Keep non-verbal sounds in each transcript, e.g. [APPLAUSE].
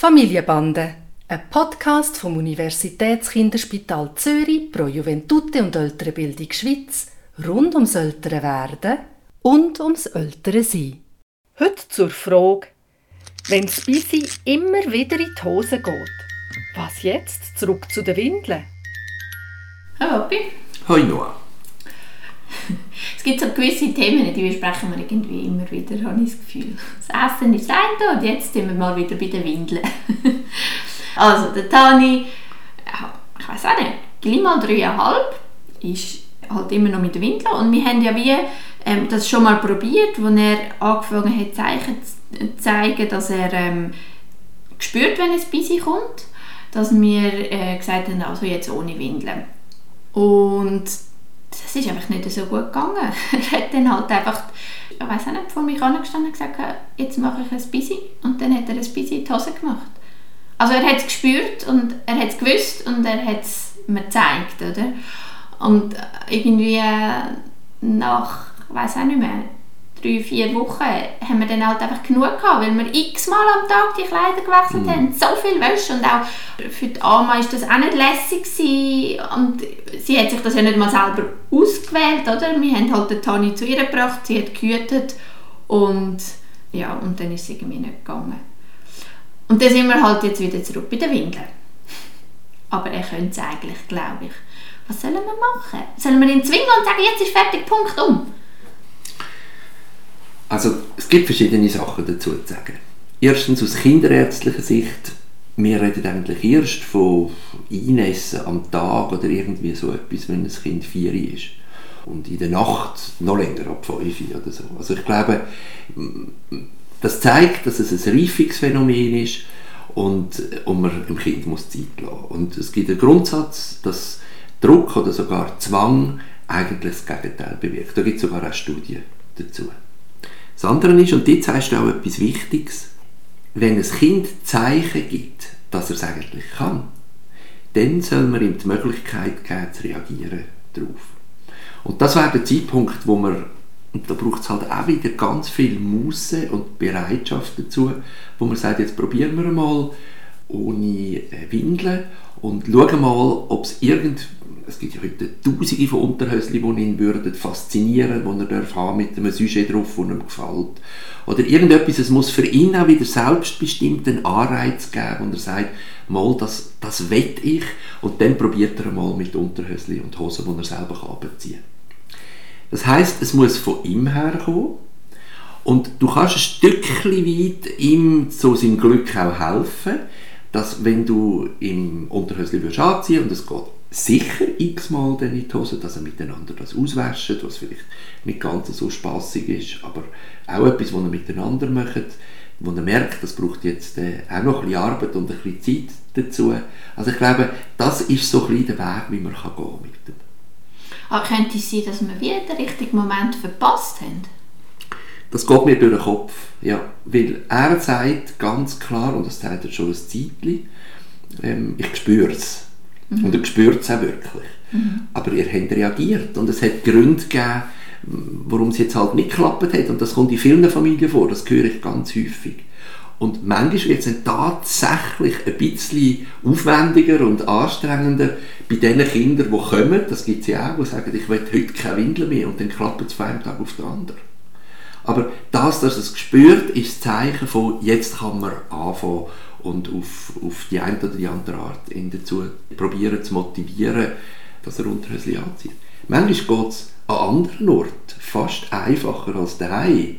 Familienbande, ein Podcast vom Universitätskinderspital Zürich pro Juventute und ältere Bildung Schweiz rund ums ältere Werden und ums ältere Sein. Heute zur Frage, wenn das Bisi immer wieder in die Hose geht, was jetzt? Zurück zu den Windeln? Hallo Papi. Hoi Noah. Gibt so gewisse Themen, die besprechen wir irgendwie immer wieder, habe ich das Gefühl. Das Essen ist das und jetzt sind wir mal wieder bei den Windeln. [LAUGHS] also, der Tani, ich weiß auch nicht, gleich mal dreieinhalb, ist halt immer noch mit den Windeln und wir haben ja wie ähm, das schon mal probiert, wo er angefangen hat Zeichen zu zeigen, dass er ähm, spürt, wenn es bei sich kommt, dass wir äh, gesagt haben, also jetzt ohne Windeln. Und das ist einfach nicht so gut gegangen. [LAUGHS] er hat dann halt einfach, ich weiß nicht, vor mich angestanden und gesagt, jetzt mache ich ein Busy. Und dann hat er ein Busy in die Hose gemacht. Also er hat es gespürt und er hat es gewusst und er hat es mir gezeigt, oder? Und irgendwie äh, nach, ich weiß auch nicht mehr, drei, vier Wochen haben wir dann halt einfach genug gehabt, weil wir x-mal am Tag die Kleider gewechselt mhm. haben. So viel Wäsche und auch für die Alma war das auch nicht lässig gewesen. und sie hat sich das ja nicht mal selber ausgewählt, oder? Wir haben halt den Tani zu ihr gebracht, sie hat gehütet und ja, und dann ist es irgendwie nicht gegangen. Und dann sind wir halt jetzt wieder zurück bei den Windeln. Aber er könnte es eigentlich, glaube ich. Was sollen wir machen? Sollen wir ihn zwingen und sagen, jetzt ist fertig, Punkt um? Also es gibt verschiedene Sachen dazu zu sagen. Erstens aus kinderärztlicher Sicht, wir reden eigentlich erst von Einessen am Tag oder irgendwie so etwas, wenn ein Kind vier ist. Und in der Nacht noch länger, ab fünf oder so. Also ich glaube, das zeigt, dass es ein Reifungsphänomen ist und, und man dem Kind muss Zeit lassen. Und es gibt einen Grundsatz, dass Druck oder sogar Zwang eigentlich das Gegenteil bewirkt. Da gibt es sogar auch Studien dazu. Das andere ist, und jetzt sagst du auch etwas Wichtiges, wenn ein Kind Zeichen gibt, dass er es eigentlich kann, dann soll man ihm die Möglichkeit geben, zu reagieren darauf. Und das wäre der Zeitpunkt, wo man, und da braucht es halt auch wieder ganz viel Muße und Bereitschaft dazu, wo man sagt, jetzt probieren wir mal ohne Windeln und schauen mal, ob es irgend es gibt ja heute tausende von Unterhöschen, die ihn würden faszinieren würden, die er darf mit einem Sujet drauf, das ihm gefällt. Oder irgendetwas, es muss für ihn auch wieder selbstbestimmt einen Anreiz geben, und er sagt, mal, das, das will ich, und dann probiert er mal mit Unterhöschen und Hosen, die er selber abziehen kann. Das heißt, es muss von ihm herkommen, und du kannst ein Stückchen weit ihm zu seinem Glück auch helfen, dass wenn du im Unterhöschen anziehen und es geht sicher x-mal dann in die Hose, dass er miteinander das auswäscht, was vielleicht nicht ganz so spaßig ist, aber auch etwas, was er miteinander macht, wo er merkt, das braucht jetzt äh, auch noch ein bisschen Arbeit und ein bisschen Zeit dazu. Also ich glaube, das ist so ein bisschen der Weg, wie man kann gehen mit dem. Aber könnte es sein, dass wir wieder den richtigen Moment verpasst haben? Das geht mir durch den Kopf, ja. Weil er sagt ganz klar, und das sagt er schon ein Zeitchen, ähm, ich spüre es. Mhm. Und er spürt es auch wirklich. Mhm. Aber ihr habt reagiert und es hat Gründe gegeben, warum es jetzt halt nicht geklappt hat. Und das kommt in vielen Familien vor, das höre ich ganz häufig. Und manchmal wird es dann tatsächlich ein bisschen aufwendiger und anstrengender bei den Kindern, die kommen, das gibt es ja auch, die sagen, ich will heute keine Windeln mehr und dann klappt es von einem Tag auf den anderen. Aber das, dass es spürt, ist das Zeichen von, jetzt kann man anfangen und auf, auf die eine oder die andere Art ihn dazu probieren zu motivieren, dass er Unterhöschen anzieht. Manchmal geht es an anderen Orten fast einfacher als daheim.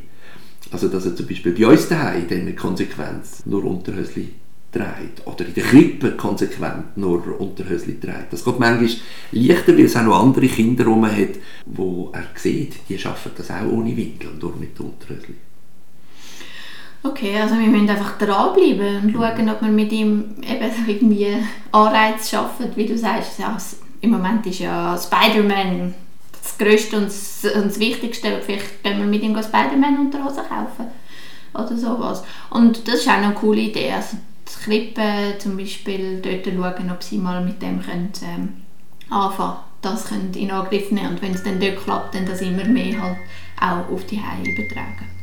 Also dass er zum Beispiel bei uns daheim dann Konsequenz nur Unterhöschen trägt oder in der Krippe konsequent nur Unterhöschen trägt. Das geht manchmal leichter, weil es auch noch andere Kinder herum hat, wo er sieht, die schaffen das auch ohne Windel und auch mit Unterhöschen. Okay, also wir müssen einfach dranbleiben und schauen, ob wir mit ihm eben irgendwie Anreiz schaffen, wie du sagst. Ja, Im Moment ist ja Spider-Man das Größte und das, und das Wichtigste. Vielleicht können wir mit ihm Spider-Man-Unterhosen kaufen oder sowas. Und das ist auch eine coole Idee. Also das Krippen zum Beispiel, dort schauen, ob sie mal mit dem können, ähm, anfangen das können in Angriff nehmen und wenn es dann dort klappt, dann das immer mehr halt auch auf die Heime übertragen.